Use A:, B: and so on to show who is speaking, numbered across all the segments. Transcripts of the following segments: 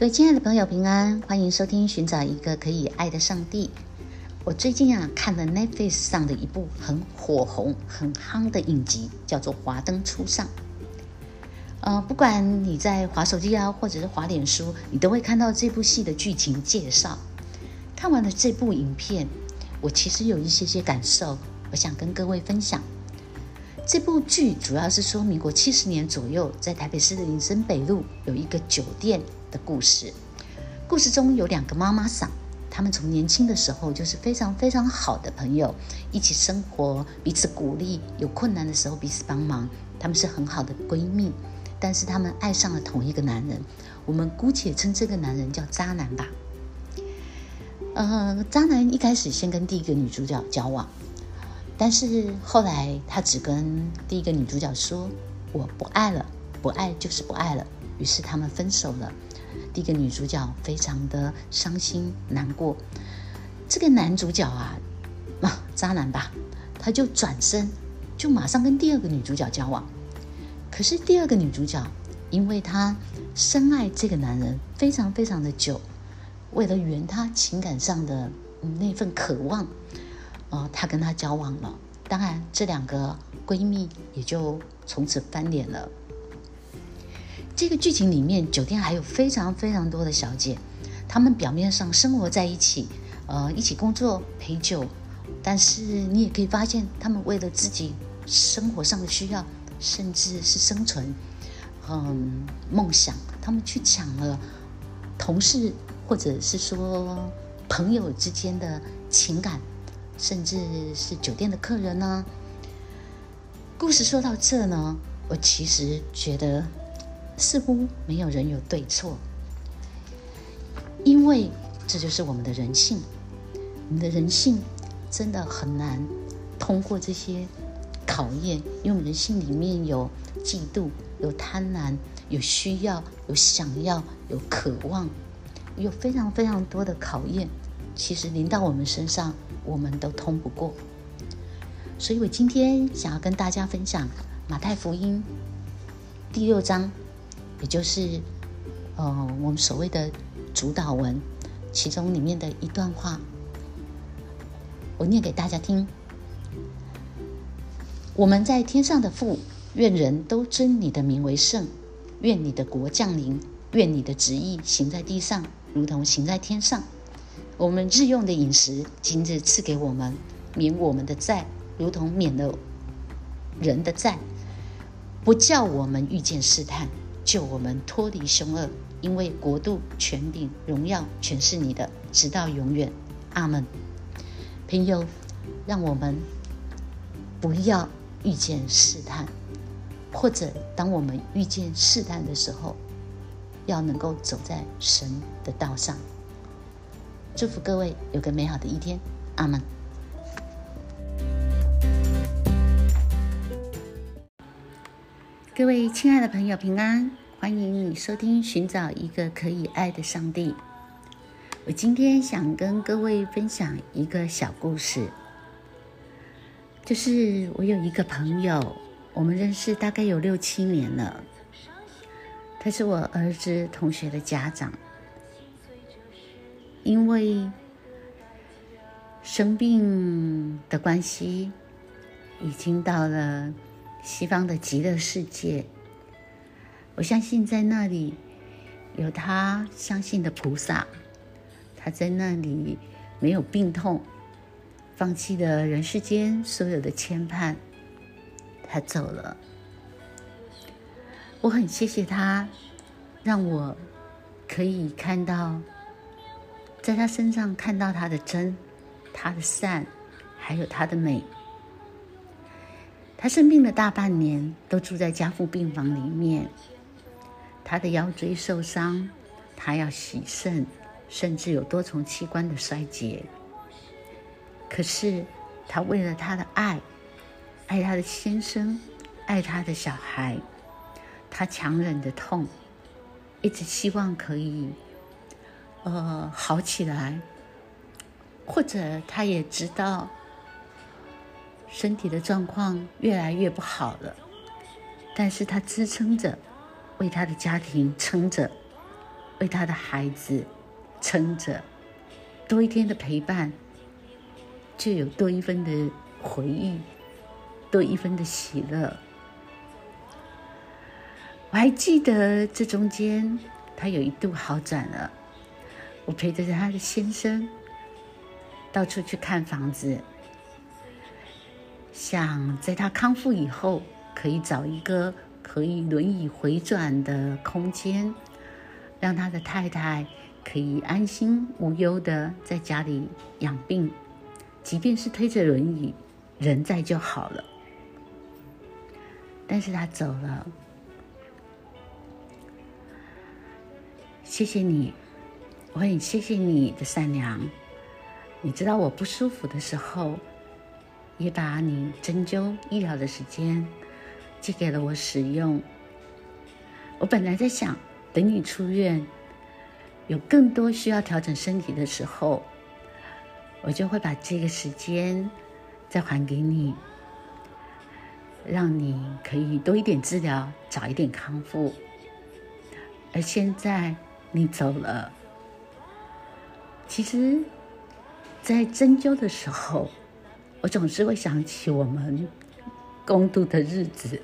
A: 各位亲爱的朋友，平安，欢迎收听《寻找一个可以爱的上帝》。我最近啊看了 Netflix 上的一部很火红、很夯的影集，叫做《华灯初上》。呃，不管你在滑手机啊，或者是滑脸书，你都会看到这部戏的剧情介绍。看完了这部影片，我其实有一些些感受，我想跟各位分享。这部剧主要是说，民国七十年左右，在台北市的林森北路有一个酒店的故事。故事中有两个妈妈桑，他们从年轻的时候就是非常非常好的朋友，一起生活，彼此鼓励，有困难的时候彼此帮忙，他们是很好的闺蜜。但是他们爱上了同一个男人，我们姑且称这个男人叫渣男吧。呃，渣男一开始先跟第一个女主角交往。但是后来，他只跟第一个女主角说：“我不爱了，不爱就是不爱了。”于是他们分手了。第一个女主角非常的伤心难过。这个男主角啊，啊，渣男吧，他就转身，就马上跟第二个女主角交往。可是第二个女主角，因为她深爱这个男人非常非常的久，为了圆她情感上的那份渴望。哦，她跟他交往了，当然这两个闺蜜也就从此翻脸了。这个剧情里面，酒店还有非常非常多的小姐，她们表面上生活在一起，呃，一起工作陪酒，但是你也可以发现，她们为了自己生活上的需要，甚至是生存，嗯，梦想，她们去抢了同事或者是说朋友之间的情感。甚至是酒店的客人呢。故事说到这呢，我其实觉得似乎没有人有对错，因为这就是我们的人性。我们的人性真的很难通过这些考验，因为我们人性里面有嫉妒、有贪婪、有需要、有想要、有渴望，有非常非常多的考验。其实临到我们身上。我们都通不过，所以我今天想要跟大家分享马太福音第六章，也就是呃我们所谓的主导文，其中里面的一段话，我念给大家听。我们在天上的父，愿人都尊你的名为圣，愿你的国降临，愿你的旨意行在地上，如同行在天上。我们日用的饮食，今日赐给我们，免我们的债，如同免了人的债，不叫我们遇见试探，救我们脱离凶恶。因为国度、权柄、荣耀，全是你的，直到永远。阿门。朋友，让我们不要遇见试探，或者当我们遇见试探的时候，要能够走在神的道上。祝福各位有个美好的一天，阿门。各位亲爱的朋友，平安，欢迎你收听《寻找一个可以爱的上帝》。我今天想跟各位分享一个小故事，就是我有一个朋友，我们认识大概有六七年了，他是我儿子同学的家长。因为生病的关系，已经到了西方的极乐世界。我相信在那里有他相信的菩萨，他在那里没有病痛，放弃了人世间所有的牵绊，他走了。我很谢谢他，让我可以看到。在他身上看到他的真，他的善，还有他的美。他生病了大半年，都住在家父病房里面。他的腰椎受伤，他要洗肾，甚至有多重器官的衰竭。可是他为了他的爱，爱他的先生，爱他的小孩，他强忍着痛，一直希望可以。呃，好起来，或者他也知道身体的状况越来越不好了，但是他支撑着，为他的家庭撑着，为他的孩子撑着，多一天的陪伴，就有多一分的回忆，多一分的喜乐。我还记得这中间，他有一度好转了。我陪着他的先生到处去看房子，想在他康复以后，可以找一个可以轮椅回转的空间。让他的太太可以安心无忧的在家里养病，即便是推着轮椅，人在就好了。但是他走了，谢谢你，我很谢谢你的善良。你知道我不舒服的时候，也把你针灸医疗的时间借给了我使用。我本来在想。等你出院，有更多需要调整身体的时候，我就会把这个时间再还给你，让你可以多一点治疗，早一点康复。而现在你走了，其实，在针灸的时候，我总是会想起我们共度的日子，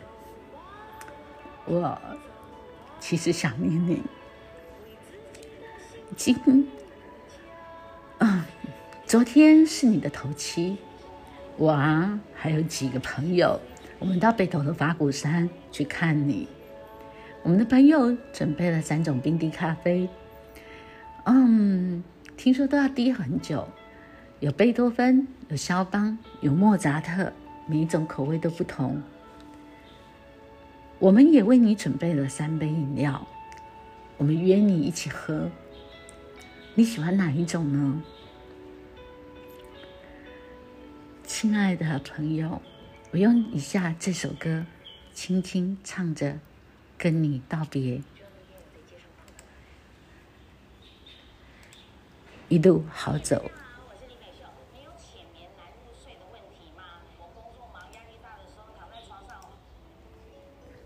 A: 我。其实想念你，今，嗯，昨天是你的头七，我啊还有几个朋友，我们到北投的法鼓山去看你。我们的朋友准备了三种冰滴咖啡，嗯，听说都要滴很久，有贝多芬，有肖邦，有莫扎特，每一种口味都不同。我们也为你准备了三杯饮料，我们约你一起喝。你喜欢哪一种呢，亲爱的朋友？我用以下这首歌，轻轻唱着，跟你道别。一路好走。